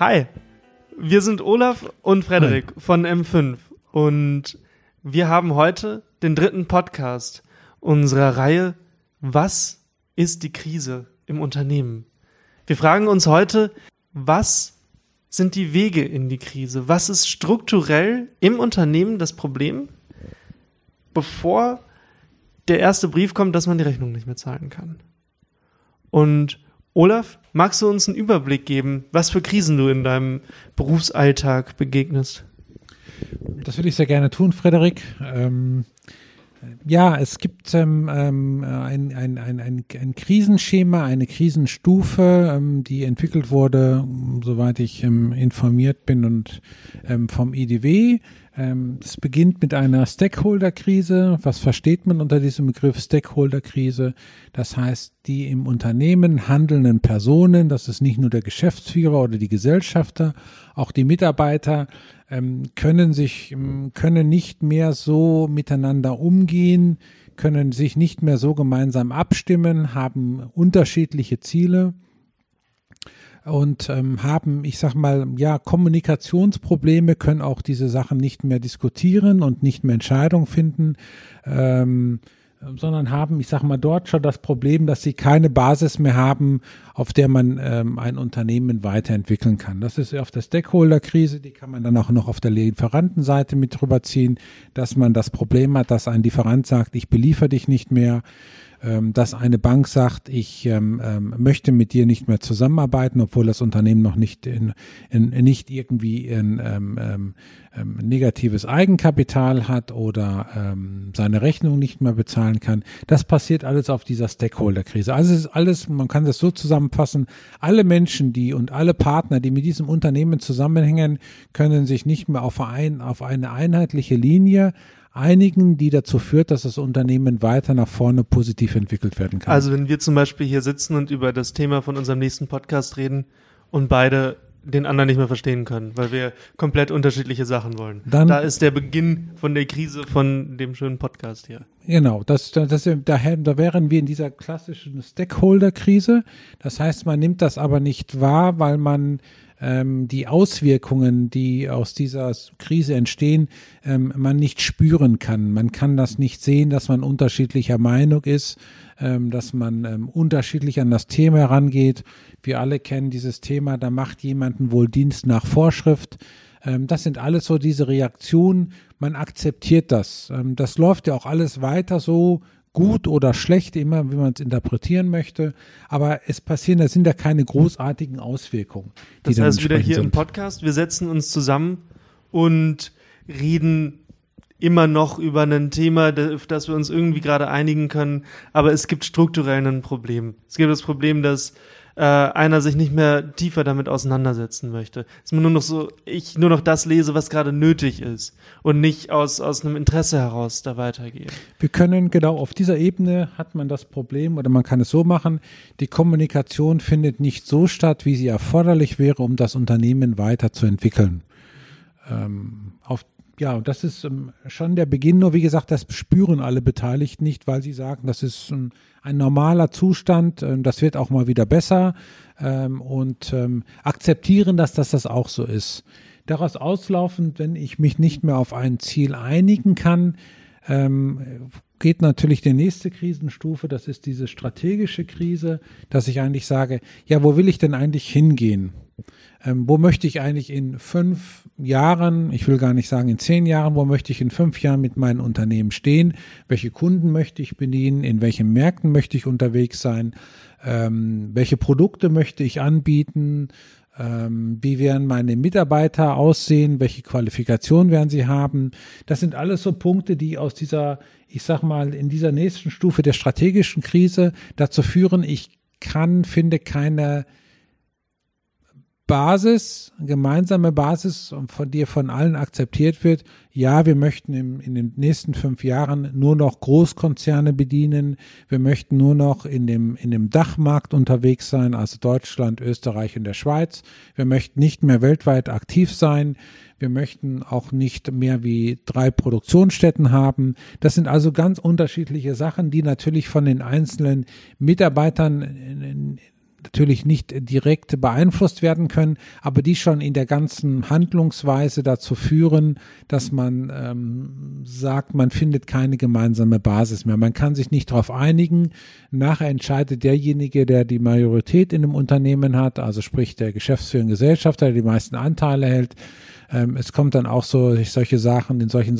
Hi, wir sind Olaf und Frederik Hi. von M5 und wir haben heute den dritten Podcast unserer Reihe Was ist die Krise im Unternehmen? Wir fragen uns heute, was sind die Wege in die Krise? Was ist strukturell im Unternehmen das Problem, bevor der erste Brief kommt, dass man die Rechnung nicht mehr zahlen kann? Und Olaf, magst du uns einen Überblick geben, was für Krisen du in deinem Berufsalltag begegnest? Das würde ich sehr gerne tun, Frederik. Ähm, ja, es gibt ähm, ähm, ein, ein, ein, ein, Krisenschema, eine Krisenstufe, ähm, die entwickelt wurde, soweit ich ähm, informiert bin, und ähm, vom IDW. Ähm, es beginnt mit einer Stakeholder-Krise. Was versteht man unter diesem Begriff Stakeholder-Krise? Das heißt, die im Unternehmen handelnden Personen, das ist nicht nur der Geschäftsführer oder die Gesellschafter, auch die Mitarbeiter, ähm, können sich, ähm, können nicht mehr so miteinander umgehen, können sich nicht mehr so gemeinsam abstimmen, haben unterschiedliche Ziele und ähm, haben, ich sag mal, ja, Kommunikationsprobleme, können auch diese Sachen nicht mehr diskutieren und nicht mehr Entscheidungen finden. Ähm, sondern haben, ich sage mal, dort schon das Problem, dass sie keine Basis mehr haben, auf der man ähm, ein Unternehmen weiterentwickeln kann. Das ist auf der Stakeholder-Krise, die kann man dann auch noch auf der Lieferantenseite mit drüber ziehen, dass man das Problem hat, dass ein Lieferant sagt, ich beliefer dich nicht mehr dass eine Bank sagt, ich ähm, ähm, möchte mit dir nicht mehr zusammenarbeiten, obwohl das Unternehmen noch nicht in, in, nicht irgendwie in, ähm, ähm, ähm, negatives Eigenkapital hat oder ähm, seine Rechnung nicht mehr bezahlen kann. Das passiert alles auf dieser Stakeholder-Krise. Also es ist alles, man kann das so zusammenfassen, alle Menschen, die und alle Partner, die mit diesem Unternehmen zusammenhängen, können sich nicht mehr auf, ein, auf eine einheitliche Linie einigen, die dazu führt, dass das Unternehmen weiter nach vorne positiv entwickelt werden kann. Also wenn wir zum Beispiel hier sitzen und über das Thema von unserem nächsten Podcast reden und beide den anderen nicht mehr verstehen können, weil wir komplett unterschiedliche Sachen wollen. Dann, da ist der Beginn von der Krise von dem schönen Podcast hier. Genau, das, das, das, da, da wären wir in dieser klassischen Stakeholder-Krise. Das heißt, man nimmt das aber nicht wahr, weil man ähm, die Auswirkungen, die aus dieser Krise entstehen, ähm, man nicht spüren kann. Man kann das nicht sehen, dass man unterschiedlicher Meinung ist, ähm, dass man ähm, unterschiedlich an das Thema herangeht. Wir alle kennen dieses Thema, da macht jemanden wohl Dienst nach Vorschrift. Ähm, das sind alles so diese Reaktionen. Man akzeptiert das. Ähm, das läuft ja auch alles weiter so gut oder schlecht, immer wie man es interpretieren möchte. Aber es passieren, da sind ja keine großartigen Auswirkungen. Das heißt, wieder hier sind. im Podcast, wir setzen uns zusammen und reden immer noch über ein Thema, auf das wir uns irgendwie gerade einigen können. Aber es gibt strukturell ein Problem. Es gibt das Problem, dass äh, einer sich nicht mehr tiefer damit auseinandersetzen möchte. Dass man nur noch so, ich nur noch das lese, was gerade nötig ist und nicht aus, aus einem Interesse heraus da weitergehe. Wir können genau auf dieser Ebene hat man das Problem oder man kann es so machen, die Kommunikation findet nicht so statt, wie sie erforderlich wäre, um das Unternehmen weiterzuentwickeln. Ähm, auf ja, das ist ähm, schon der Beginn. Nur wie gesagt, das spüren alle Beteiligten nicht, weil sie sagen, das ist ein, ein normaler Zustand, äh, das wird auch mal wieder besser ähm, und ähm, akzeptieren, dass das, das auch so ist. Daraus auslaufend, wenn ich mich nicht mehr auf ein Ziel einigen kann, ähm, geht natürlich die nächste Krisenstufe, das ist diese strategische Krise, dass ich eigentlich sage, ja, wo will ich denn eigentlich hingehen? Ähm, wo möchte ich eigentlich in fünf Jahren, ich will gar nicht sagen in zehn Jahren, wo möchte ich in fünf Jahren mit meinem Unternehmen stehen? Welche Kunden möchte ich bedienen? In welchen Märkten möchte ich unterwegs sein? Ähm, welche Produkte möchte ich anbieten? Ähm, wie werden meine Mitarbeiter aussehen? Welche Qualifikation werden sie haben? Das sind alles so Punkte, die aus dieser, ich sag mal, in dieser nächsten Stufe der strategischen Krise dazu führen, ich kann, finde keine Basis, gemeinsame Basis, von dir von allen akzeptiert wird, ja, wir möchten im, in den nächsten fünf Jahren nur noch Großkonzerne bedienen, wir möchten nur noch in dem, in dem Dachmarkt unterwegs sein, also Deutschland, Österreich und der Schweiz, wir möchten nicht mehr weltweit aktiv sein, wir möchten auch nicht mehr wie drei Produktionsstätten haben. Das sind also ganz unterschiedliche Sachen, die natürlich von den einzelnen Mitarbeitern natürlich nicht direkt beeinflusst werden können, aber die schon in der ganzen Handlungsweise dazu führen, dass man ähm, sagt, man findet keine gemeinsame Basis mehr. Man kann sich nicht darauf einigen. Nachher entscheidet derjenige, der die Majorität in dem Unternehmen hat, also sprich der geschäftsführende Gesellschafter, der die meisten Anteile hält. Ähm, es kommt dann auch so solche Sachen in solchen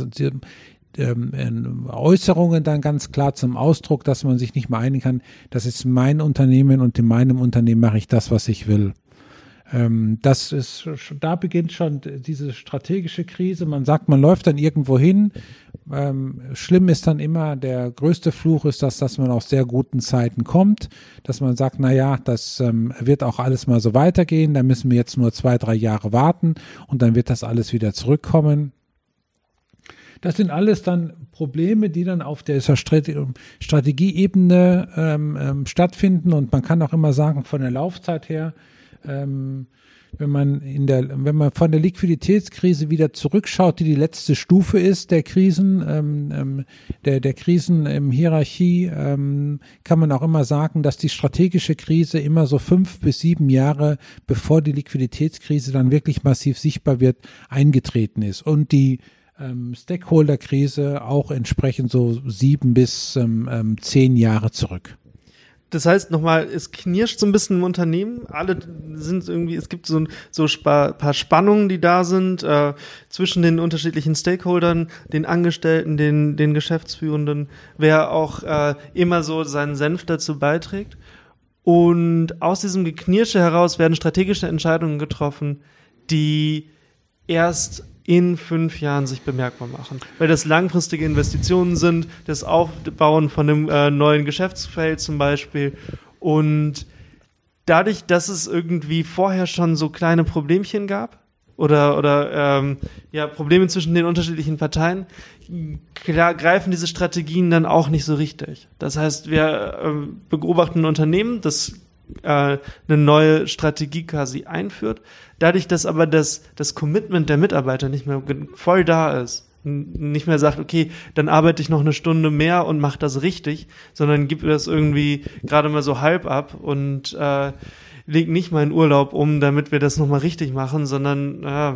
ähm, Äußerungen dann ganz klar zum Ausdruck, dass man sich nicht mehr einigen kann, das ist mein Unternehmen und in meinem Unternehmen mache ich das, was ich will. Ähm, das ist, da beginnt schon diese strategische Krise. Man sagt, man läuft dann irgendwo hin. Ähm, schlimm ist dann immer, der größte Fluch ist das, dass man aus sehr guten Zeiten kommt, dass man sagt, na ja, das ähm, wird auch alles mal so weitergehen, da müssen wir jetzt nur zwei, drei Jahre warten und dann wird das alles wieder zurückkommen. Das sind alles dann Probleme, die dann auf dieser Strategieebene ähm, ähm, stattfinden. Und man kann auch immer sagen, von der Laufzeit her, ähm, wenn man in der, wenn man von der Liquiditätskrise wieder zurückschaut, die die letzte Stufe ist der Krisen, ähm, ähm, der der Krisen im Hierarchie, ähm, kann man auch immer sagen, dass die strategische Krise immer so fünf bis sieben Jahre bevor die Liquiditätskrise dann wirklich massiv sichtbar wird eingetreten ist und die ähm, Stakeholder-Krise auch entsprechend so sieben bis ähm, ähm, zehn Jahre zurück. Das heißt nochmal, es knirscht so ein bisschen im Unternehmen. Alle sind irgendwie, es gibt so ein so spa paar Spannungen, die da sind äh, zwischen den unterschiedlichen Stakeholdern, den Angestellten, den den Geschäftsführenden, wer auch äh, immer so seinen Senf dazu beiträgt. Und aus diesem Geknirsche heraus werden strategische Entscheidungen getroffen, die erst in fünf Jahren sich bemerkbar machen. Weil das langfristige Investitionen sind, das Aufbauen von einem äh, neuen Geschäftsfeld zum Beispiel. Und dadurch, dass es irgendwie vorher schon so kleine Problemchen gab, oder, oder ähm, ja, Probleme zwischen den unterschiedlichen Parteien, klar, greifen diese Strategien dann auch nicht so richtig. Das heißt, wir äh, beobachten ein Unternehmen, das äh, eine neue Strategie quasi einführt. Dadurch, dass aber das, das Commitment der Mitarbeiter nicht mehr voll da ist, nicht mehr sagt, okay, dann arbeite ich noch eine Stunde mehr und mache das richtig, sondern gibt das irgendwie gerade mal so halb ab und äh, legt nicht meinen Urlaub um, damit wir das nochmal richtig machen, sondern äh,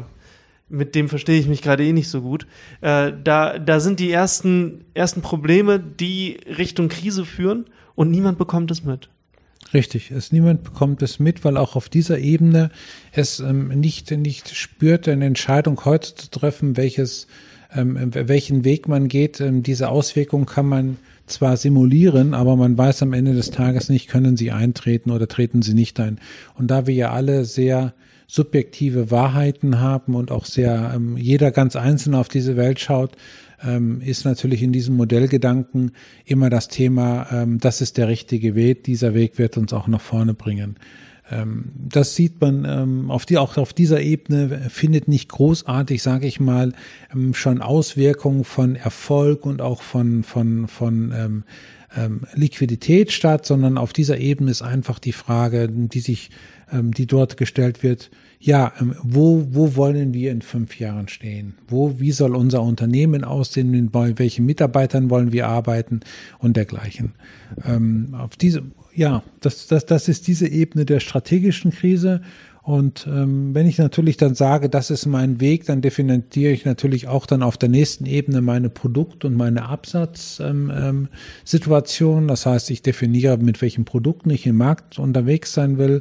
mit dem verstehe ich mich gerade eh nicht so gut. Äh, da, da sind die ersten, ersten Probleme, die Richtung Krise führen und niemand bekommt es mit. Richtig, es niemand bekommt es mit, weil auch auf dieser Ebene es ähm, nicht nicht spürt, eine Entscheidung heute zu treffen, welches ähm, welchen Weg man geht. Ähm, diese Auswirkungen kann man zwar simulieren, aber man weiß am Ende des Tages nicht, können sie eintreten oder treten sie nicht ein. Und da wir ja alle sehr subjektive Wahrheiten haben und auch sehr ähm, jeder ganz einzeln auf diese Welt schaut, ähm, ist natürlich in diesem Modellgedanken immer das Thema, ähm, das ist der richtige Weg, dieser Weg wird uns auch nach vorne bringen. Ähm, das sieht man ähm, auf die, auch auf dieser Ebene findet nicht großartig, sage ich mal, ähm, schon Auswirkungen von Erfolg und auch von, von, von ähm, Liquidität statt, sondern auf dieser Ebene ist einfach die Frage, die sich, die dort gestellt wird, ja, ähm, wo, wo wollen wir in fünf Jahren stehen? Wo, wie soll unser Unternehmen aussehen? Bei welchen Mitarbeitern wollen wir arbeiten und dergleichen? Ähm, auf diese, ja, das, das, das ist diese Ebene der strategischen Krise und ähm, wenn ich natürlich dann sage, das ist mein Weg, dann definiere ich natürlich auch dann auf der nächsten Ebene meine Produkt- und meine Absatzsituation. Ähm, ähm, das heißt, ich definiere, mit welchen Produkten ich im Markt unterwegs sein will,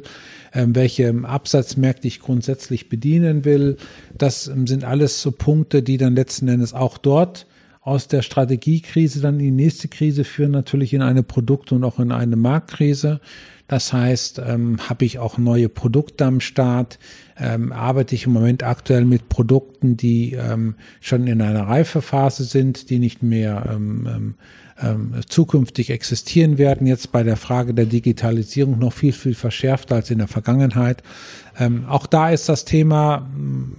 ähm, welche Absatzmärkte ich grundsätzlich bedienen will. Das ähm, sind alles so Punkte, die dann letzten Endes auch dort aus der Strategiekrise dann in die nächste Krise führen, natürlich in eine Produkt- und auch in eine Marktkrise. Das heißt, ähm, habe ich auch neue Produkte am Start, ähm, arbeite ich im Moment aktuell mit Produkten, die ähm, schon in einer Reifephase sind, die nicht mehr ähm, ähm, ähm, zukünftig existieren werden. Jetzt bei der Frage der Digitalisierung noch viel, viel verschärfter als in der Vergangenheit. Ähm, auch da ist das Thema,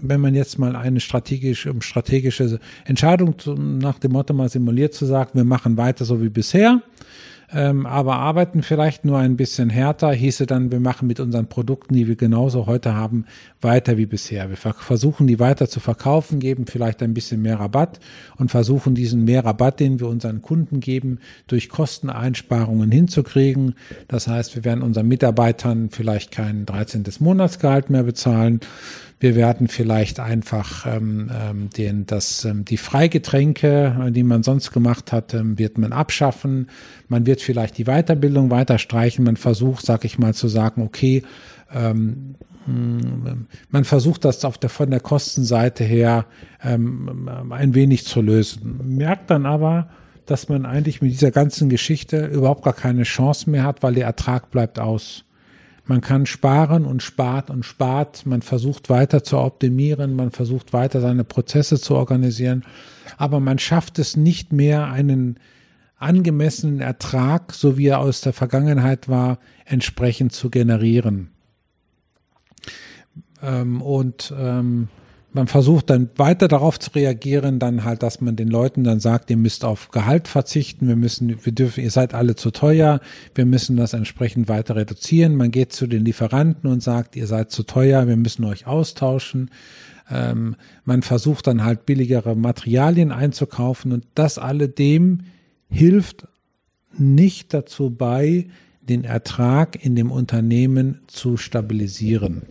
wenn man jetzt mal eine strategische, strategische Entscheidung nach dem Motto mal simuliert zu sagen, wir machen weiter so wie bisher ähm, aber arbeiten vielleicht nur ein bisschen härter, hieße dann, wir machen mit unseren Produkten, die wir genauso heute haben, weiter wie bisher. Wir versuchen die weiter zu verkaufen, geben vielleicht ein bisschen mehr Rabatt und versuchen diesen mehr Rabatt, den wir unseren Kunden geben, durch Kosteneinsparungen hinzukriegen. Das heißt, wir werden unseren Mitarbeitern vielleicht kein 13. Monatsgehalt mehr bezahlen, wir werden vielleicht einfach ähm, ähm, den, das, ähm, die Freigetränke, die man sonst gemacht hat, ähm, wird man abschaffen. Man wird vielleicht die Weiterbildung weiter streichen. Man versucht, sag ich mal, zu sagen, okay, ähm, hm, man versucht das auf der, von der Kostenseite her ähm, ein wenig zu lösen. Merkt dann aber, dass man eigentlich mit dieser ganzen Geschichte überhaupt gar keine Chance mehr hat, weil der Ertrag bleibt aus. Man kann sparen und spart und spart. Man versucht weiter zu optimieren. Man versucht weiter seine Prozesse zu organisieren. Aber man schafft es nicht mehr, einen angemessenen Ertrag, so wie er aus der Vergangenheit war, entsprechend zu generieren. Ähm, und ähm, man versucht dann weiter darauf zu reagieren, dann halt, dass man den Leuten dann sagt, ihr müsst auf Gehalt verzichten, wir müssen, wir dürfen, ihr seid alle zu teuer, wir müssen das entsprechend weiter reduzieren. Man geht zu den Lieferanten und sagt, ihr seid zu teuer, wir müssen euch austauschen. Ähm, man versucht dann halt billigere Materialien einzukaufen und das alledem hilft nicht dazu bei, den Ertrag in dem Unternehmen zu stabilisieren.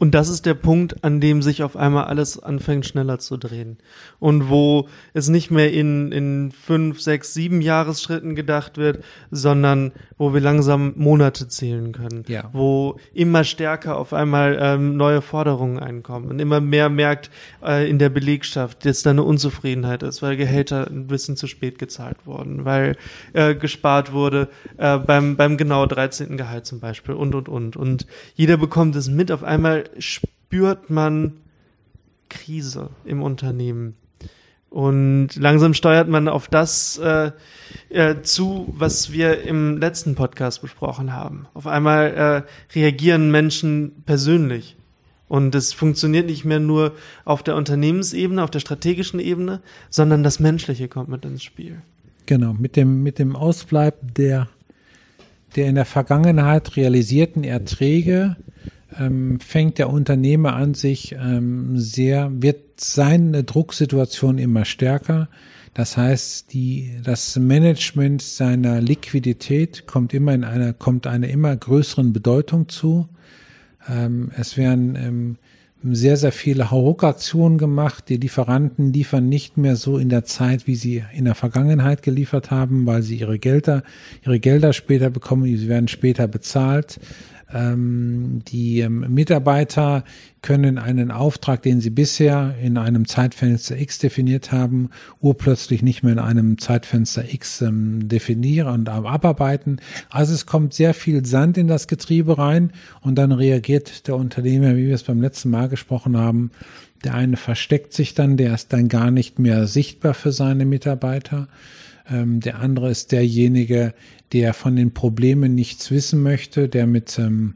Und das ist der Punkt, an dem sich auf einmal alles anfängt schneller zu drehen. Und wo es nicht mehr in, in fünf, sechs, sieben Jahresschritten gedacht wird, sondern wo wir langsam Monate zählen können. Ja. Wo immer stärker auf einmal ähm, neue Forderungen einkommen und immer mehr merkt äh, in der Belegschaft, dass da eine Unzufriedenheit ist, weil Gehälter ein bisschen zu spät gezahlt wurden, weil äh, gespart wurde äh, beim, beim genau 13. Gehalt zum Beispiel und, und, und. Und jeder bekommt es mit auf einmal spürt man Krise im Unternehmen. Und langsam steuert man auf das äh, äh, zu, was wir im letzten Podcast besprochen haben. Auf einmal äh, reagieren Menschen persönlich. Und es funktioniert nicht mehr nur auf der Unternehmensebene, auf der strategischen Ebene, sondern das Menschliche kommt mit ins Spiel. Genau, mit dem, mit dem Ausbleib der, der in der Vergangenheit realisierten Erträge ähm, fängt der Unternehmer an sich ähm, sehr, wird seine Drucksituation immer stärker. Das heißt, die, das Management seiner Liquidität kommt immer in einer, kommt einer immer größeren Bedeutung zu. Ähm, es werden ähm, sehr, sehr viele Hauruck-Aktionen gemacht. Die Lieferanten liefern nicht mehr so in der Zeit, wie sie in der Vergangenheit geliefert haben, weil sie ihre Gelder, ihre Gelder später bekommen, sie werden später bezahlt. Ähm, die ähm, Mitarbeiter können einen Auftrag, den sie bisher in einem Zeitfenster X definiert haben, urplötzlich nicht mehr in einem Zeitfenster X ähm, definieren und abarbeiten. Also es kommt sehr viel Sand in das Getriebe rein und dann reagiert der Unternehmer, wie wir es beim letzten Mal gesprochen haben. Der eine versteckt sich dann, der ist dann gar nicht mehr sichtbar für seine Mitarbeiter. Ähm, der andere ist derjenige, der von den Problemen nichts wissen möchte, der mit ähm,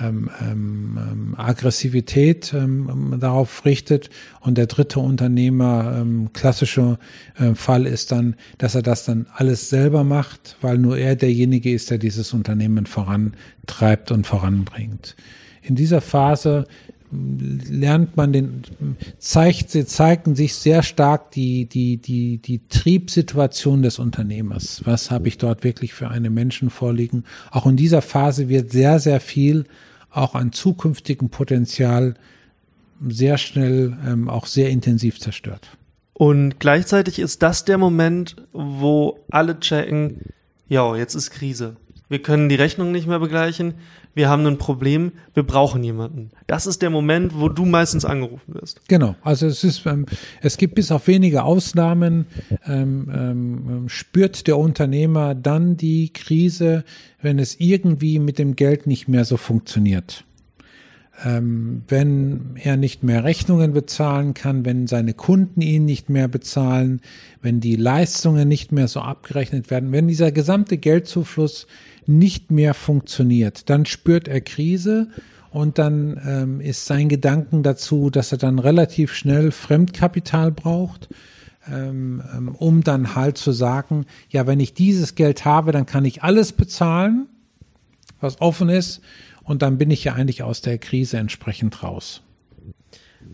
ähm, ähm, Aggressivität ähm, darauf richtet. Und der dritte Unternehmer, ähm, klassischer äh, Fall ist dann, dass er das dann alles selber macht, weil nur er derjenige ist, der dieses Unternehmen vorantreibt und voranbringt. In dieser Phase lernt man den, zeigt, sie zeigen sich sehr stark die, die, die, die Triebsituation des Unternehmers. Was habe ich dort wirklich für eine Menschen vorliegen? Auch in dieser Phase wird sehr, sehr viel auch an zukünftigem Potenzial sehr schnell, ähm, auch sehr intensiv zerstört. Und gleichzeitig ist das der Moment, wo alle checken, ja, jetzt ist Krise. Wir können die Rechnung nicht mehr begleichen wir haben ein Problem, wir brauchen jemanden. Das ist der Moment, wo du meistens angerufen wirst. Genau, also es ist, ähm, es gibt bis auf wenige Ausnahmen, ähm, ähm, spürt der Unternehmer dann die Krise, wenn es irgendwie mit dem Geld nicht mehr so funktioniert. Ähm, wenn er nicht mehr Rechnungen bezahlen kann, wenn seine Kunden ihn nicht mehr bezahlen, wenn die Leistungen nicht mehr so abgerechnet werden, wenn dieser gesamte Geldzufluss nicht mehr funktioniert. Dann spürt er Krise und dann ähm, ist sein Gedanken dazu, dass er dann relativ schnell Fremdkapital braucht. ähm, ähm, um dann halt zu sagen, ja, wenn ich dieses Geld habe, dann kann ich alles bezahlen, was offen ist, und dann bin ich ja eigentlich aus der Krise entsprechend raus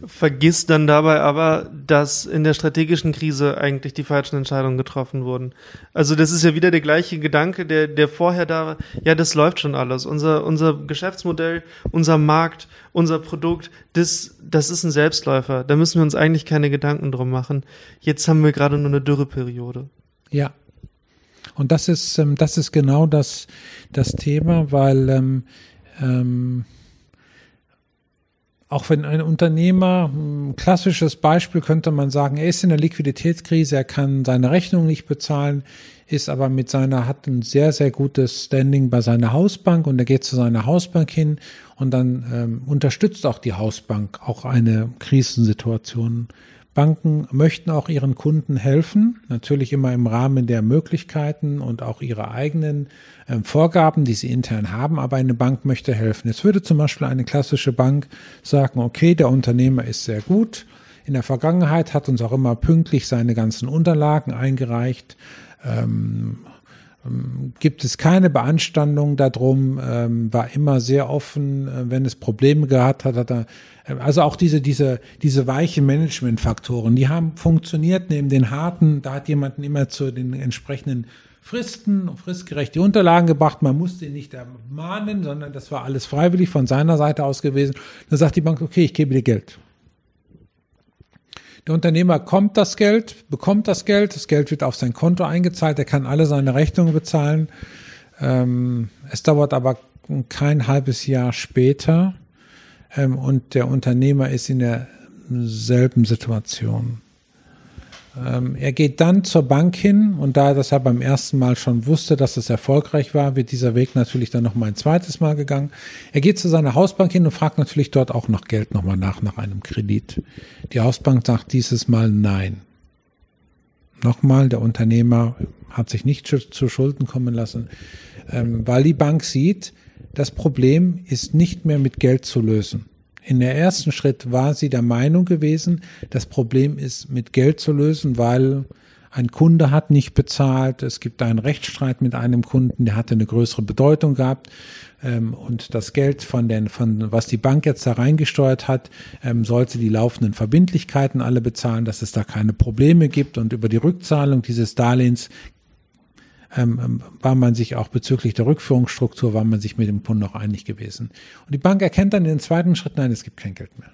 vergisst dann dabei aber, dass in der strategischen Krise eigentlich die falschen Entscheidungen getroffen wurden. Also das ist ja wieder der gleiche Gedanke, der, der vorher da war. Ja, das läuft schon alles. Unser, unser Geschäftsmodell, unser Markt, unser Produkt, das, das ist ein Selbstläufer. Da müssen wir uns eigentlich keine Gedanken drum machen. Jetzt haben wir gerade nur eine Dürreperiode. Ja. Und das ist, ähm, das ist genau das, das Thema, weil ähm, auch wenn ein Unternehmer, ein klassisches Beispiel könnte man sagen, er ist in der Liquiditätskrise, er kann seine Rechnung nicht bezahlen, ist aber mit seiner, hat ein sehr, sehr gutes Standing bei seiner Hausbank und er geht zu seiner Hausbank hin und dann ähm, unterstützt auch die Hausbank auch eine Krisensituation Banken möchten auch ihren Kunden helfen, natürlich immer im Rahmen der Möglichkeiten und auch ihrer eigenen äh, Vorgaben, die sie intern haben, aber eine Bank möchte helfen. Es würde zum Beispiel eine klassische Bank sagen, okay, der Unternehmer ist sehr gut. In der Vergangenheit hat uns auch immer pünktlich seine ganzen Unterlagen eingereicht. Ähm, ähm, gibt es keine Beanstandung darum, ähm, war immer sehr offen, äh, wenn es Probleme gehabt hat, hat er also auch diese, diese, diese weichen Managementfaktoren, die haben funktioniert neben den harten, da hat jemanden immer zu den entsprechenden Fristen und fristgerechte Unterlagen gebracht. Man musste ihn nicht ermahnen, sondern das war alles freiwillig von seiner Seite aus gewesen. Da sagt die Bank, okay, ich gebe dir Geld. Der Unternehmer kommt das Geld, bekommt das Geld, das Geld wird auf sein Konto eingezahlt, er kann alle seine Rechnungen bezahlen. Ähm, es dauert aber kein halbes Jahr später, und der Unternehmer ist in derselben Situation. Ähm, er geht dann zur Bank hin und da er das ja beim ersten Mal schon wusste, dass es erfolgreich war, wird dieser Weg natürlich dann noch mal ein zweites Mal gegangen. Er geht zu seiner Hausbank hin und fragt natürlich dort auch noch Geld nochmal nach, nach einem Kredit. Die Hausbank sagt dieses Mal nein. Nochmal, der Unternehmer hat sich nicht zu Schulden kommen lassen, ähm, weil die Bank sieht, das Problem ist nicht mehr mit Geld zu lösen. In der ersten Schritt war sie der Meinung gewesen, das Problem ist mit Geld zu lösen, weil ein Kunde hat nicht bezahlt, es gibt einen Rechtsstreit mit einem Kunden, der hatte eine größere Bedeutung gehabt. Ähm, und das Geld von den, von was die Bank jetzt da reingesteuert hat, ähm, sollte die laufenden Verbindlichkeiten alle bezahlen, dass es da keine Probleme gibt. Und über die Rückzahlung dieses Darlehens ähm, ähm, war man sich auch bezüglich der Rückführungsstruktur, war man sich mit dem Kunden noch einig gewesen. Und die Bank erkennt dann in den zweiten Schritt, nein, es gibt kein Geld mehr.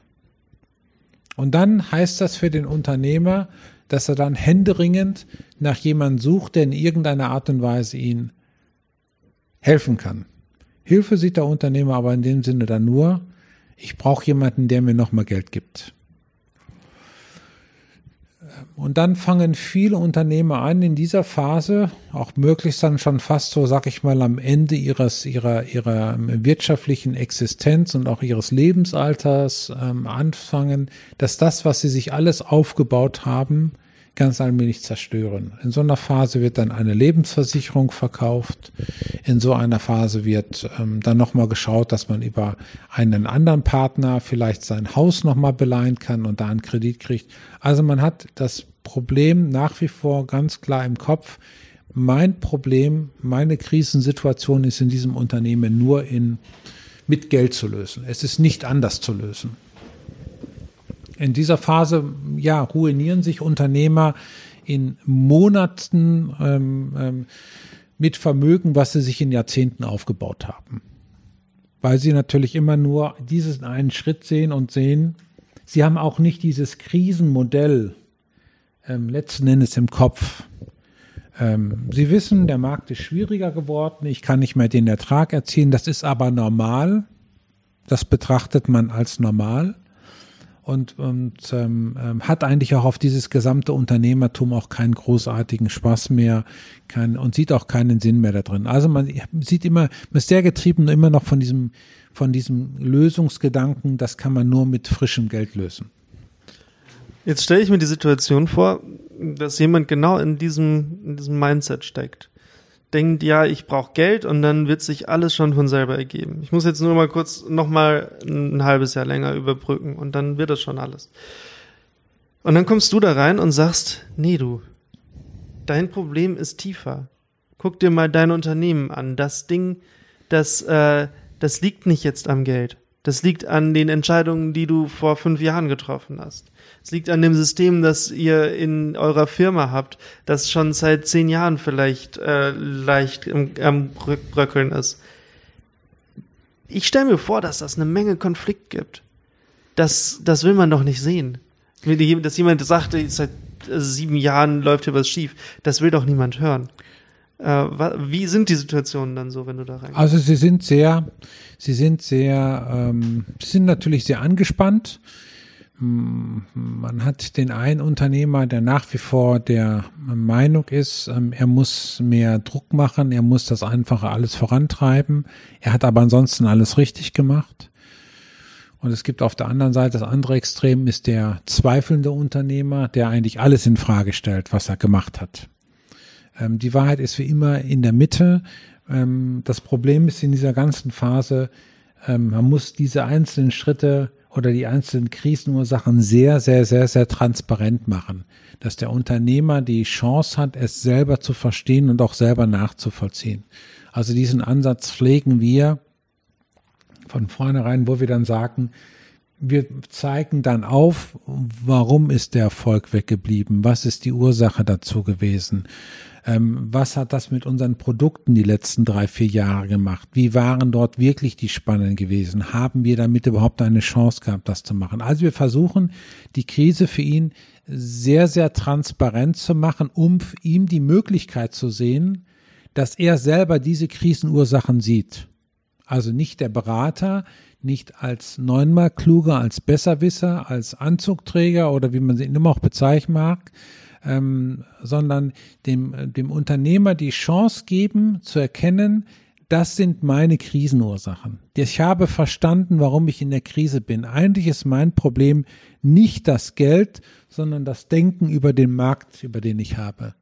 Und dann heißt das für den Unternehmer, dass er dann händeringend nach jemandem sucht, der in irgendeiner Art und Weise ihn helfen kann. Hilfe sieht der Unternehmer aber in dem Sinne dann nur, ich brauche jemanden, der mir nochmal Geld gibt. Und dann fangen viele Unternehmer an, in dieser Phase, auch möglichst dann schon fast so, sag ich mal, am Ende ihres, ihrer, ihrer wirtschaftlichen Existenz und auch ihres Lebensalters ähm, anfangen, dass das, was sie sich alles aufgebaut haben, ganz allmählich zerstören. In so einer Phase wird dann eine Lebensversicherung verkauft. In so einer Phase wird ähm, dann nochmal geschaut, dass man über einen anderen Partner vielleicht sein Haus nochmal beleihen kann und da einen Kredit kriegt. Also man hat das Problem nach wie vor ganz klar im Kopf. Mein Problem, meine Krisensituation ist in diesem Unternehmen nur in, mit Geld zu lösen. Es ist nicht anders zu lösen in dieser Phase ja ruinieren sich Unternehmer in Monaten ähm, ähm, mit Vermögen, was sie sich in Jahrzehnten aufgebaut haben. Weil sie natürlich immer nur diesen einen Schritt sehen und sehen, sie haben auch nicht dieses Krisenmodell ähm, letzten Endes im Kopf. Ähm, sie wissen, der Markt ist schwieriger geworden, ich kann nicht mehr den Ertrag erzielen, das ist aber normal. Das betrachtet man als normal und, und ähm, ähm, hat eigentlich auch auf dieses gesamte Unternehmertum auch keinen großartigen Spaß mehr kein, und sieht auch keinen Sinn mehr da drin. Also man sieht immer, man ist sehr getrieben immer noch von diesem, von diesem Lösungsgedanken, das kann man nur mit frischem Geld lösen. Jetzt stelle ich mir die Situation vor, dass jemand genau in diesem, in diesem Mindset steckt denkt, ja, ich brauche Geld und dann wird sich alles schon von selber ergeben. Ich muss jetzt nur mal kurz noch mal ein halbes Jahr länger überbrücken und dann wird das schon alles. Und dann kommst du da rein und sagst, nee, du, dein Problem ist tiefer. Guck dir mal dein Unternehmen an. Das Ding, das, äh, das liegt nicht jetzt am Geld. Das liegt an den Entscheidungen, die du vor fünf Jahren getroffen hast. Es liegt an dem System, das ihr in eurer Firma habt, das schon seit zehn Jahren vielleicht äh, leicht am, am Bröckeln ist. Ich stelle mir vor, dass das eine Menge Konflikt gibt. Das, das will man doch nicht sehen dass jemand sagte, seit sieben Jahren läuft hier was schief. Das will doch niemand hören. Äh, wie sind die Situationen dann so, wenn du da rein? Also sie sind sehr, sie sind sehr, ähm, sie sind natürlich sehr angespannt. Hm, man hat den einen Unternehmer, der nach wie vor der Meinung ist, ähm, er muss mehr Druck machen, er muss das einfache alles vorantreiben. Er hat aber ansonsten alles richtig gemacht. Und es gibt auf der anderen Seite, das andere Extrem ist der zweifelnde Unternehmer, der eigentlich alles in Frage stellt, was er gemacht hat. Ähm, die Wahrheit ist wie immer in der Mitte. Ähm, das Problem ist in dieser ganzen Phase, man muss diese einzelnen Schritte oder die einzelnen Krisenursachen sehr, sehr, sehr, sehr transparent machen, dass der Unternehmer die Chance hat, es selber zu verstehen und auch selber nachzuvollziehen. Also diesen Ansatz pflegen wir von vornherein, wo wir dann sagen, wir zeigen dann auf, warum ist der Erfolg weggeblieben, was ist die Ursache dazu gewesen, ähm, was hat das mit unseren Produkten die letzten drei, vier Jahre gemacht, wie waren dort wirklich die Spannen gewesen, haben wir damit überhaupt eine Chance gehabt, das zu machen. Also wir versuchen, die Krise für ihn sehr, sehr transparent zu machen, um ihm die Möglichkeit zu sehen, dass er selber diese Krisenursachen sieht. Also nicht der Berater, nicht als neunmal kluger, als Besserwisser, als Anzugträger oder wie man sie immer auch bezeichnen mag, ähm, sondern dem, dem Unternehmer die Chance geben zu erkennen, das sind meine Krisenursachen. Ich habe verstanden, warum ich in der Krise bin. Eigentlich ist mein Problem nicht das Geld, sondern das Denken über den Markt, über den ich habe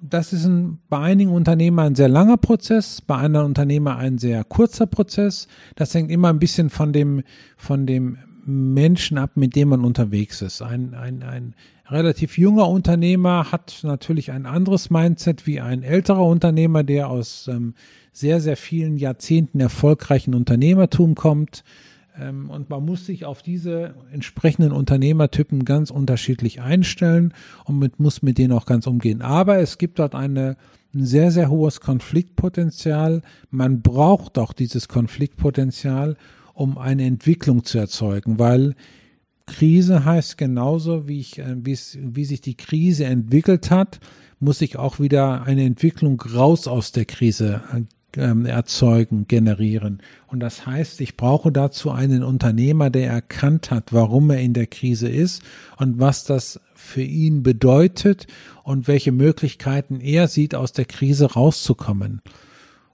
das ist ein, bei einigen Unternehmern ein sehr langer Prozess, bei anderen Unternehmern ein sehr kurzer Prozess. Das hängt immer ein bisschen von dem, von dem Menschen ab, mit dem man unterwegs ist. Ein, ein, ein relativ junger Unternehmer hat natürlich ein anderes Mindset wie ein älterer Unternehmer, der aus ähm, sehr, sehr vielen Jahrzehnten erfolgreichen Unternehmertum kommt. Ähm, und man muss sich auf diese entsprechenden Unternehmertypen ganz unterschiedlich einstellen und mit, muss mit denen auch ganz umgehen. Aber es gibt dort eine, ein sehr, sehr hohes Konfliktpotenzial. Man braucht auch dieses Konfliktpotenzial, um eine Entwicklung zu erzeugen, weil Krise heißt genauso, wie, ich, äh, wie sich die Krise entwickelt hat, muss sich auch wieder eine Entwicklung raus aus der Krise äh, ähm, erzeugen, generieren. Und das heißt, ich brauche dazu einen Unternehmer, der erkannt hat, warum er in der Krise ist und was das für ihn bedeutet und welche Möglichkeiten er sieht, aus der Krise rauszukommen.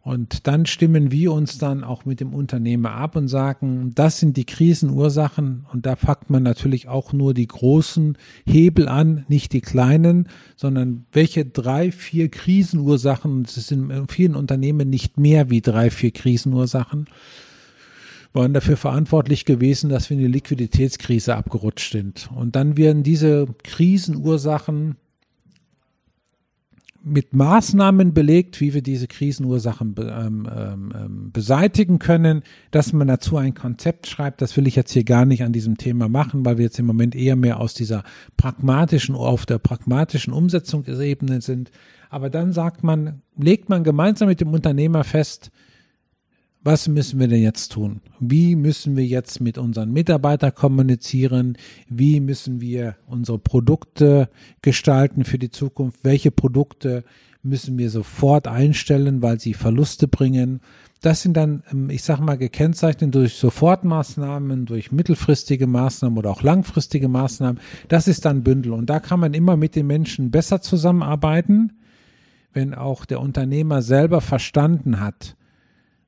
Und dann stimmen wir uns dann auch mit dem Unternehmer ab und sagen, das sind die Krisenursachen und da packt man natürlich auch nur die großen Hebel an, nicht die kleinen, sondern welche drei, vier Krisenursachen, es sind in vielen Unternehmen nicht mehr wie drei, vier Krisenursachen, waren dafür verantwortlich gewesen, dass wir in die Liquiditätskrise abgerutscht sind. Und dann werden diese Krisenursachen mit Maßnahmen belegt, wie wir diese Krisenursachen ähm, ähm, ähm, beseitigen können, dass man dazu ein Konzept schreibt. Das will ich jetzt hier gar nicht an diesem Thema machen, weil wir jetzt im Moment eher mehr aus dieser pragmatischen, auf der pragmatischen Umsetzungsebene sind. Aber dann sagt man, legt man gemeinsam mit dem Unternehmer fest, was müssen wir denn jetzt tun? Wie müssen wir jetzt mit unseren Mitarbeitern kommunizieren? Wie müssen wir unsere Produkte gestalten für die Zukunft? Welche Produkte müssen wir sofort einstellen, weil sie Verluste bringen? Das sind dann, ähm, ich sage mal, gekennzeichnet durch Sofortmaßnahmen, durch mittelfristige Maßnahmen oder auch langfristige Maßnahmen. Das ist dann Bündel. Und da kann man immer mit den Menschen besser zusammenarbeiten, wenn auch der Unternehmer selber verstanden hat,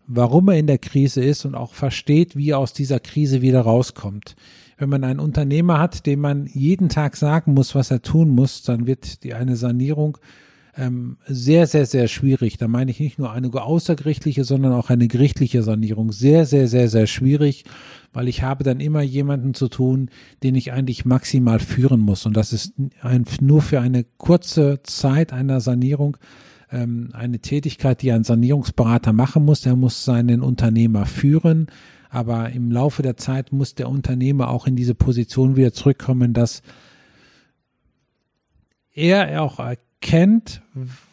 warum er in der Krise ist und auch versteht, wie er aus dieser Krise wieder rauskommt. Wenn man einen Unternehmer hat, dem man jeden Tag sagen muss, was er tun muss, dann wird die eine Sanierung ähm, sehr, sehr, sehr schwierig. Da meine ich nicht nur eine außergerichtliche, sondern auch eine gerichtliche Sanierung. Sehr, sehr, sehr, sehr schwierig, weil ich habe dann immer jemanden zu tun, den ich eigentlich maximal führen muss. Und das ist ein, nur für eine kurze Zeit einer Sanierung ähm, eine Tätigkeit, die ein Sanierungsberater machen muss. Er muss seinen Unternehmer führen, aber im Laufe der Zeit muss der Unternehmer auch in diese Position wieder zurückkommen, dass er auch erkennt,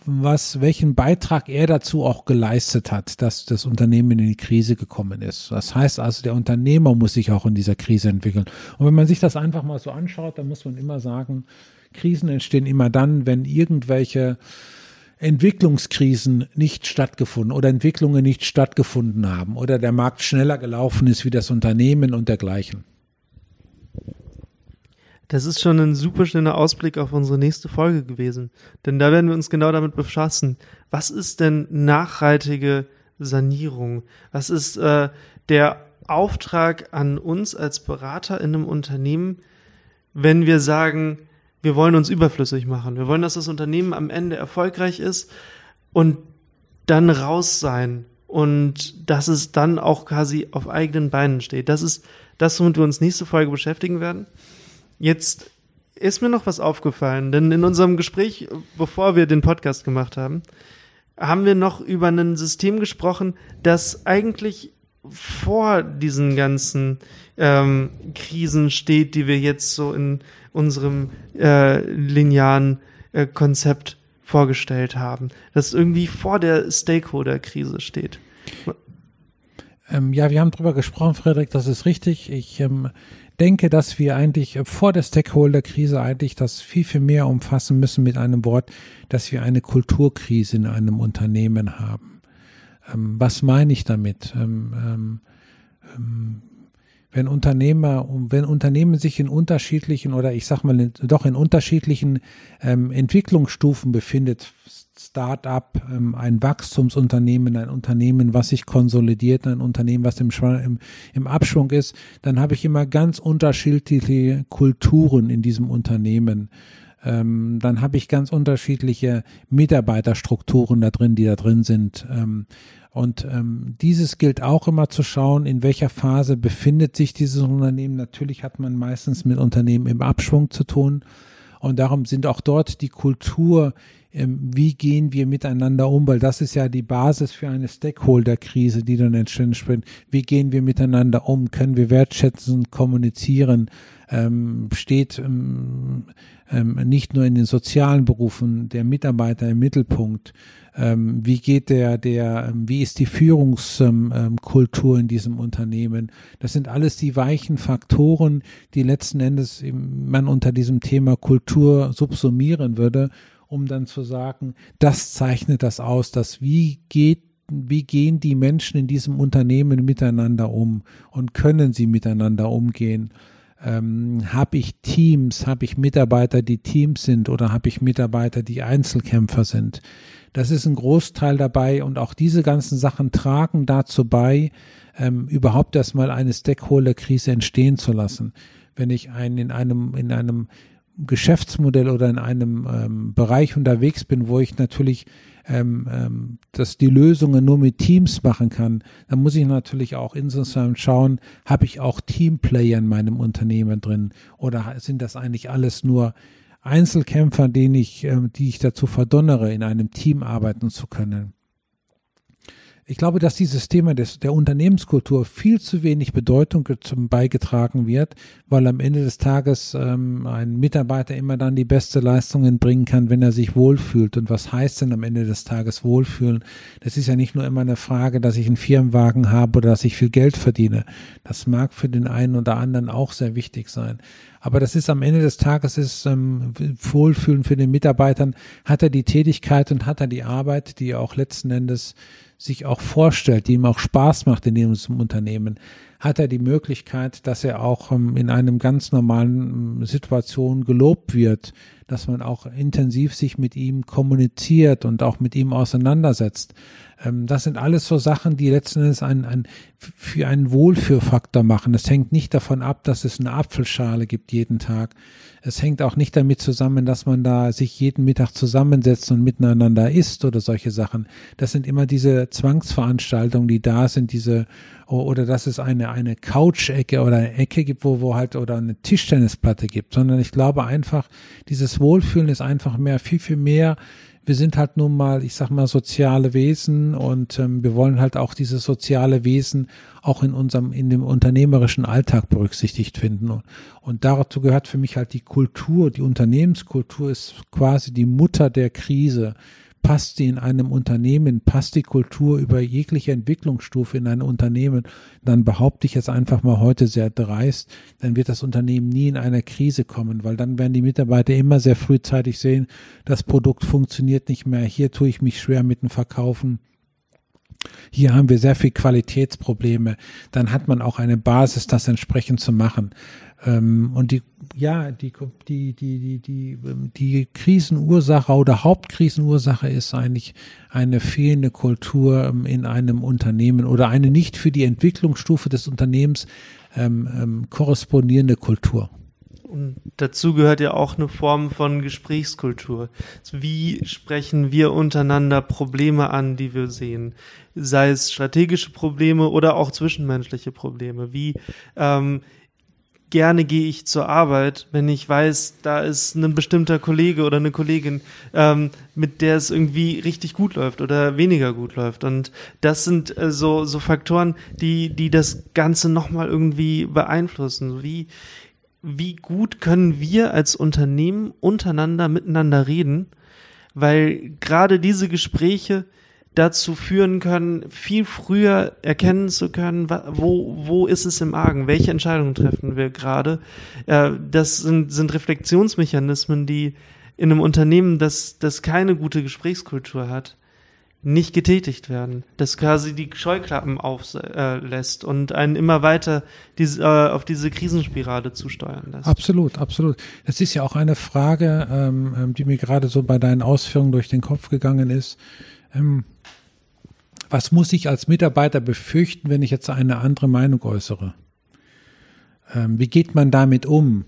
was, welchen Beitrag er dazu auch geleistet hat, dass das Unternehmen in die Krise gekommen ist. Das heißt also, der Unternehmer muss sich auch in dieser Krise entwickeln. Und wenn man sich das einfach mal so anschaut, dann muss man immer sagen, Krisen entstehen immer dann, wenn irgendwelche Entwicklungskrisen nicht stattgefunden oder Entwicklungen nicht stattgefunden haben oder der Markt schneller gelaufen ist wie das Unternehmen und dergleichen. Das ist schon ein super schöner Ausblick auf unsere nächste Folge gewesen. Denn da werden wir uns genau damit befassen. Was ist denn nachhaltige Sanierung? Was ist äh, der Auftrag an uns als Berater in einem Unternehmen, wenn wir sagen, wir wollen uns überflüssig machen. Wir wollen, dass das Unternehmen am Ende erfolgreich ist und dann raus sein und dass es dann auch quasi auf eigenen Beinen steht. Das ist das, womit wir uns nächste Folge beschäftigen werden. Jetzt ist mir noch was aufgefallen, denn in unserem Gespräch, bevor wir den Podcast gemacht haben, haben wir noch über ein System gesprochen, das eigentlich vor diesen ganzen ähm, Krisen steht, die wir jetzt so in unserem äh, linearen äh, Konzept vorgestellt haben, das irgendwie vor der Stakeholder-Krise steht. Ähm, ja, wir haben darüber gesprochen, Frederik, das ist richtig. Ich ähm, denke, dass wir eigentlich vor der Stakeholder-Krise eigentlich das viel, viel mehr umfassen müssen mit einem Wort, dass wir eine Kulturkrise in einem Unternehmen haben. Ähm, was meine ich damit? Ähm, ähm, ähm wenn Unternehmer, wenn Unternehmen sich in unterschiedlichen oder ich sag mal doch in unterschiedlichen ähm, Entwicklungsstufen befindet, Start-up, ähm, ein Wachstumsunternehmen, ein Unternehmen, was sich konsolidiert, ein Unternehmen, was im, im, im Abschwung ist, dann habe ich immer ganz unterschiedliche Kulturen in diesem Unternehmen. Ähm, dann habe ich ganz unterschiedliche Mitarbeiterstrukturen da drin, die da drin sind. Und ähm, dieses gilt auch immer zu schauen, in welcher Phase befindet sich dieses Unternehmen. Natürlich hat man meistens mit Unternehmen im Abschwung zu tun. Und darum sind auch dort die Kultur, ähm, wie gehen wir miteinander um, weil das ist ja die Basis für eine Stakeholder-Krise, die dann entstehen wird. Wie gehen wir miteinander um? Können wir wertschätzen, kommunizieren? Ähm, steht ähm, ähm, nicht nur in den sozialen Berufen der Mitarbeiter im Mittelpunkt? Ähm, wie geht der, der, ähm, wie ist die Führungskultur in diesem Unternehmen. Das sind alles die weichen Faktoren, die letzten Endes man unter diesem Thema Kultur subsumieren würde, um dann zu sagen, das zeichnet das aus, dass wie geht wie gehen die Menschen in diesem Unternehmen miteinander um und können sie miteinander umgehen? Ähm, habe ich Teams, habe ich Mitarbeiter, die Teams sind oder habe ich Mitarbeiter, die Einzelkämpfer sind? Das ist ein Großteil dabei und auch diese ganzen Sachen tragen dazu bei, ähm, überhaupt erstmal eine Stakeholder-Krise entstehen zu lassen. Wenn ich ein, in einem, in einem Geschäftsmodell oder in einem ähm, Bereich unterwegs bin, wo ich natürlich ähm, ähm, dass die Lösungen nur mit Teams machen kann, dann muss ich natürlich auch insgesamt schauen, habe ich auch Teamplayer in meinem Unternehmen drin oder sind das eigentlich alles nur Einzelkämpfer, den ich, äh, die ich dazu verdonnere, in einem Team arbeiten zu können. Ich glaube, dass dieses Thema des, der Unternehmenskultur viel zu wenig Bedeutung zum beigetragen wird, weil am Ende des Tages ähm, ein Mitarbeiter immer dann die beste Leistungen bringen kann, wenn er sich wohlfühlt. Und was heißt denn am Ende des Tages wohlfühlen? Das ist ja nicht nur immer eine Frage, dass ich einen Firmenwagen habe oder dass ich viel Geld verdiene. Das mag für den einen oder anderen auch sehr wichtig sein. Aber das ist am Ende des Tages ist ähm, Wohlfühlen für den Mitarbeitern. Hat er die Tätigkeit und hat er die Arbeit, die auch letzten Endes sich auch vorstellt, die ihm auch Spaß macht in diesem Unternehmen, hat er die Möglichkeit, dass er auch ähm, in einem ganz normalen ähm, Situation gelobt wird, dass man auch intensiv sich mit ihm kommuniziert und auch mit ihm auseinandersetzt. Ähm, das sind alles so Sachen, die letzten Endes ein, ein, für einen Wohlfühlfaktor machen. Es hängt nicht davon ab, dass es eine Apfelschale gibt jeden Tag. Es hängt auch nicht damit zusammen, dass man da sich jeden Mittag zusammensetzt und miteinander isst oder solche Sachen. Das sind immer diese Zwangsveranstaltungen, die da sind, diese oder dass es eine eine Couch-Ecke oder eine Ecke gibt, wo, wo halt oder eine Tischtennisplatte gibt, sondern ich glaube einfach, dieses Wohlfühlen ist einfach mehr, viel, viel mehr wir sind halt nun mal, ich sag mal, soziale Wesen und ähm, wir wollen halt auch dieses soziale Wesen auch in unserem, in dem unternehmerischen Alltag berücksichtigt finden. Und, und dazu gehört für mich halt die Kultur, die Unternehmenskultur ist quasi die Mutter der Krise passt sie in einem Unternehmen, passt die Kultur über jegliche Entwicklungsstufe in ein Unternehmen, dann behaupte ich jetzt einfach mal heute sehr dreist, dann wird das Unternehmen nie in eine Krise kommen, weil dann werden die Mitarbeiter immer sehr frühzeitig sehen, das Produkt funktioniert nicht mehr, hier tue ich mich schwer mit dem Verkaufen. Hier haben wir sehr viel Qualitätsprobleme. Dann hat man auch eine Basis, das entsprechend zu machen. Ähm, und die, ja, die, die, die, die, die, die Krisenursache oder Hauptkrisenursache ist eigentlich eine fehlende Kultur ähm, in einem Unternehmen oder eine nicht für die Entwicklungsstufe des Unternehmens ähm, ähm, korrespondierende Kultur. Und dazu gehört ja auch eine Form von Gesprächskultur. Wie sprechen wir untereinander Probleme an, die wir sehen? Sei es strategische Probleme oder auch zwischenmenschliche Probleme. Wie ähm, gerne gehe ich zur Arbeit, wenn ich weiß, da ist ein bestimmter Kollege oder eine Kollegin, ähm, mit der es irgendwie richtig gut läuft oder weniger gut läuft. Und das sind äh, so, so Faktoren, die, die das Ganze nochmal irgendwie beeinflussen. Wie, wie gut können wir als Unternehmen untereinander miteinander reden? Weil gerade diese Gespräche, dazu führen können, viel früher erkennen zu können, wo, wo ist es im Argen, welche Entscheidungen treffen wir gerade. Äh, das sind, sind Reflexionsmechanismen, die in einem Unternehmen, das, das keine gute Gesprächskultur hat, nicht getätigt werden, das quasi die Scheuklappen auflässt äh, und einen immer weiter diese, äh, auf diese Krisenspirale zusteuern lässt. Absolut, absolut. Das ist ja auch eine Frage, ähm, ähm die mir gerade so bei deinen Ausführungen durch den Kopf gegangen ist. Ähm, was muss ich als Mitarbeiter befürchten, wenn ich jetzt eine andere Meinung äußere? Ähm, wie geht man damit um?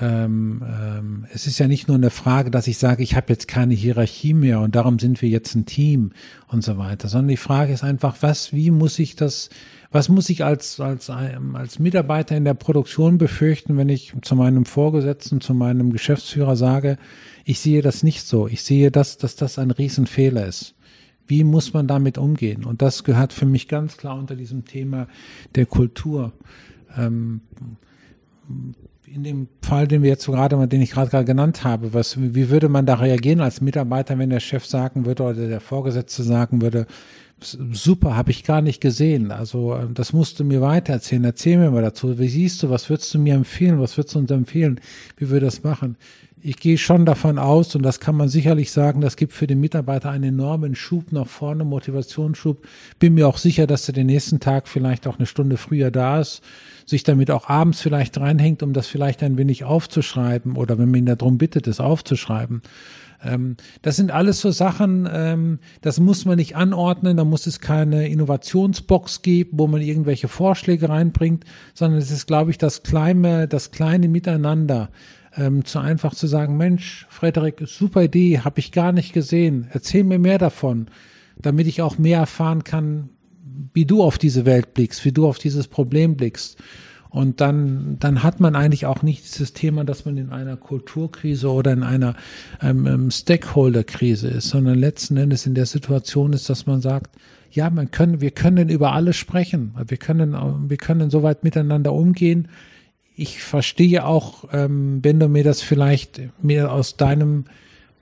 Ähm, ähm, es ist ja nicht nur eine Frage, dass ich sage, ich habe jetzt keine Hierarchie mehr und darum sind wir jetzt ein Team und so weiter, sondern die Frage ist einfach, was, wie muss ich das, was muss ich als, als, ähm, als Mitarbeiter in der Produktion befürchten, wenn ich zu meinem Vorgesetzten, zu meinem Geschäftsführer sage, ich sehe das nicht so, ich sehe das, dass das ein Riesenfehler ist. Wie muss man damit umgehen? Und das gehört für mich ganz klar unter diesem Thema der Kultur. Ähm, in dem Fall, den wir jetzt so gerade, den ich gerade genannt habe, was, wie würde man da reagieren als Mitarbeiter, wenn der Chef sagen würde oder der Vorgesetzte sagen würde, super, habe ich gar nicht gesehen. Also ähm, das musst du mir weitererzählen. Erzähl mir mal dazu. Wie siehst du, was würdest du mir empfehlen? Was würdest du uns empfehlen? Wie wir das machen? Ich gehe schon davon aus, und das kann man sicherlich sagen, das gibt für den Mitarbeiter einen enormen Schub nach vorne, Motivationsschub. Bin mir auch sicher, dass er den nächsten Tag vielleicht auch eine Stunde früher da ist, sich damit auch abends vielleicht reinhängt, um das vielleicht ein wenig aufzuschreiben oder wenn man ihn darum bittet, es aufzuschreiben. Ähm, das sind alles so Sachen, ähm, das muss man nicht anordnen, da muss es keine Innovationsbox geben, wo man irgendwelche Vorschläge reinbringt, sondern es ist, glaube ich, das kleine, das kleine Miteinander ähm, zu einfach zu sagen, Mensch, Frederik, super Idee, habe ich gar nicht gesehen. Erzähl mir mehr davon, damit ich auch mehr erfahren kann, wie du auf diese Welt blickst, wie du auf dieses Problem blickst. Und dann, dann hat man eigentlich auch nicht dieses Thema, dass man in einer Kulturkrise oder in einer ähm, ähm, Stakeholder-Krise ist, sondern letzten Endes in der Situation ist, dass man sagt, ja, man können, wir können über alles sprechen. Wir können, wir können so weit miteinander umgehen, ich verstehe auch, ähm, wenn du mir das vielleicht mir aus deinem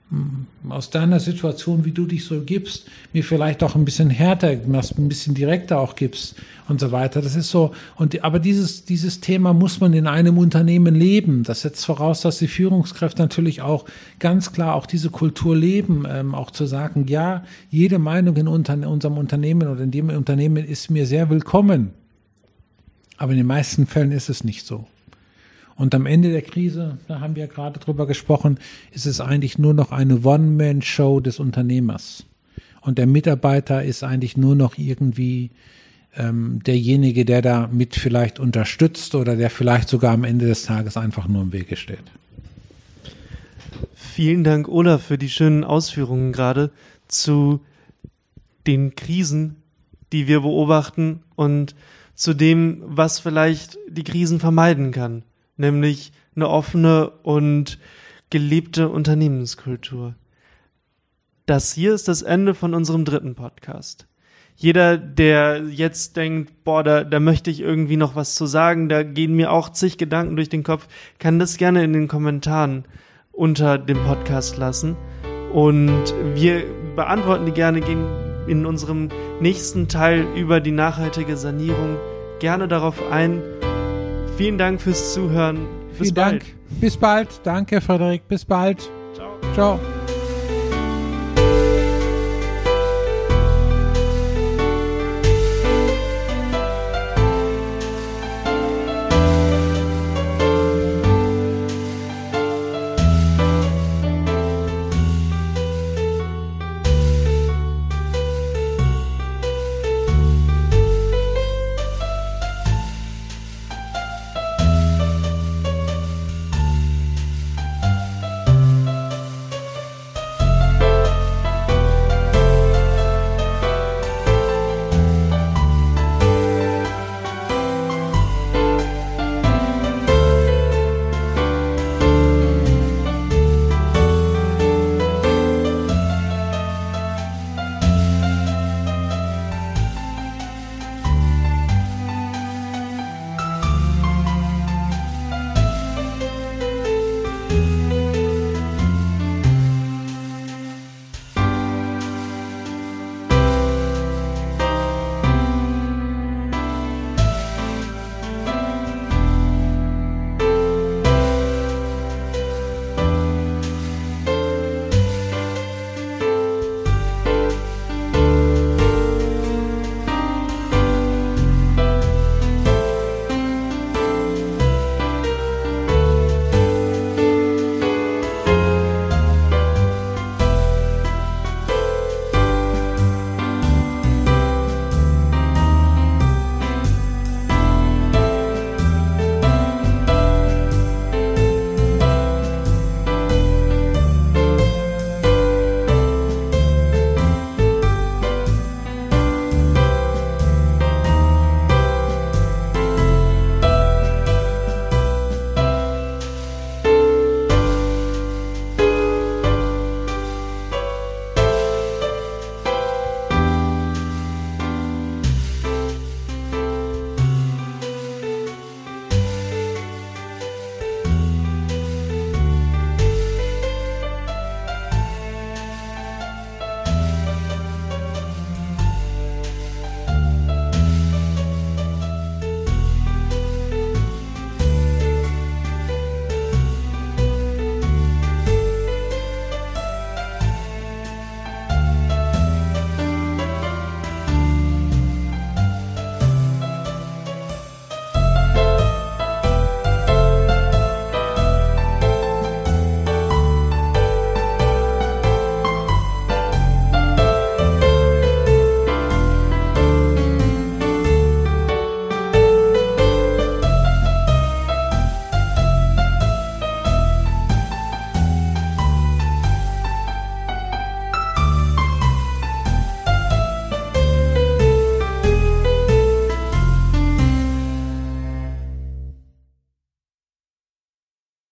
mm, aus deiner Situation, wie du dich so gibst, mir vielleicht auch ein bisschen härter, ein bisschen direkter auch gibst und so weiter. Das ist so. Und aber dieses dieses Thema muss man in einem Unternehmen leben. Das setzt voraus, dass die Führungskräfte natürlich auch ganz klar auch diese Kultur leben, ähm, auch zu sagen, ja, jede Meinung in, unter, in unserem Unternehmen oder in dem Unternehmen ist mir sehr willkommen. Aber in den meisten Fällen ist es nicht so. Und am Ende der Krise, da haben wir gerade drüber gesprochen, ist es eigentlich nur noch eine One-Man-Show des Unternehmers. Und der Mitarbeiter ist eigentlich nur noch irgendwie ähm, derjenige, der da mit vielleicht unterstützt oder der vielleicht sogar am Ende des Tages einfach nur im Wege steht. Vielen Dank, Olaf, für die schönen Ausführungen gerade zu den Krisen, die wir beobachten und zu dem, was vielleicht die Krisen vermeiden kann, nämlich eine offene und gelebte Unternehmenskultur. Das hier ist das Ende von unserem dritten Podcast. Jeder, der jetzt denkt, boah, da, da möchte ich irgendwie noch was zu sagen, da gehen mir auch zig Gedanken durch den Kopf, kann das gerne in den Kommentaren unter dem Podcast lassen. Und wir beantworten die gerne, gehen in unserem nächsten Teil über die nachhaltige Sanierung gerne darauf ein. Vielen Dank fürs Zuhören. Bis Vielen bald. Dank. Bis bald. Danke, Frederik. Bis bald. Ciao. Ciao.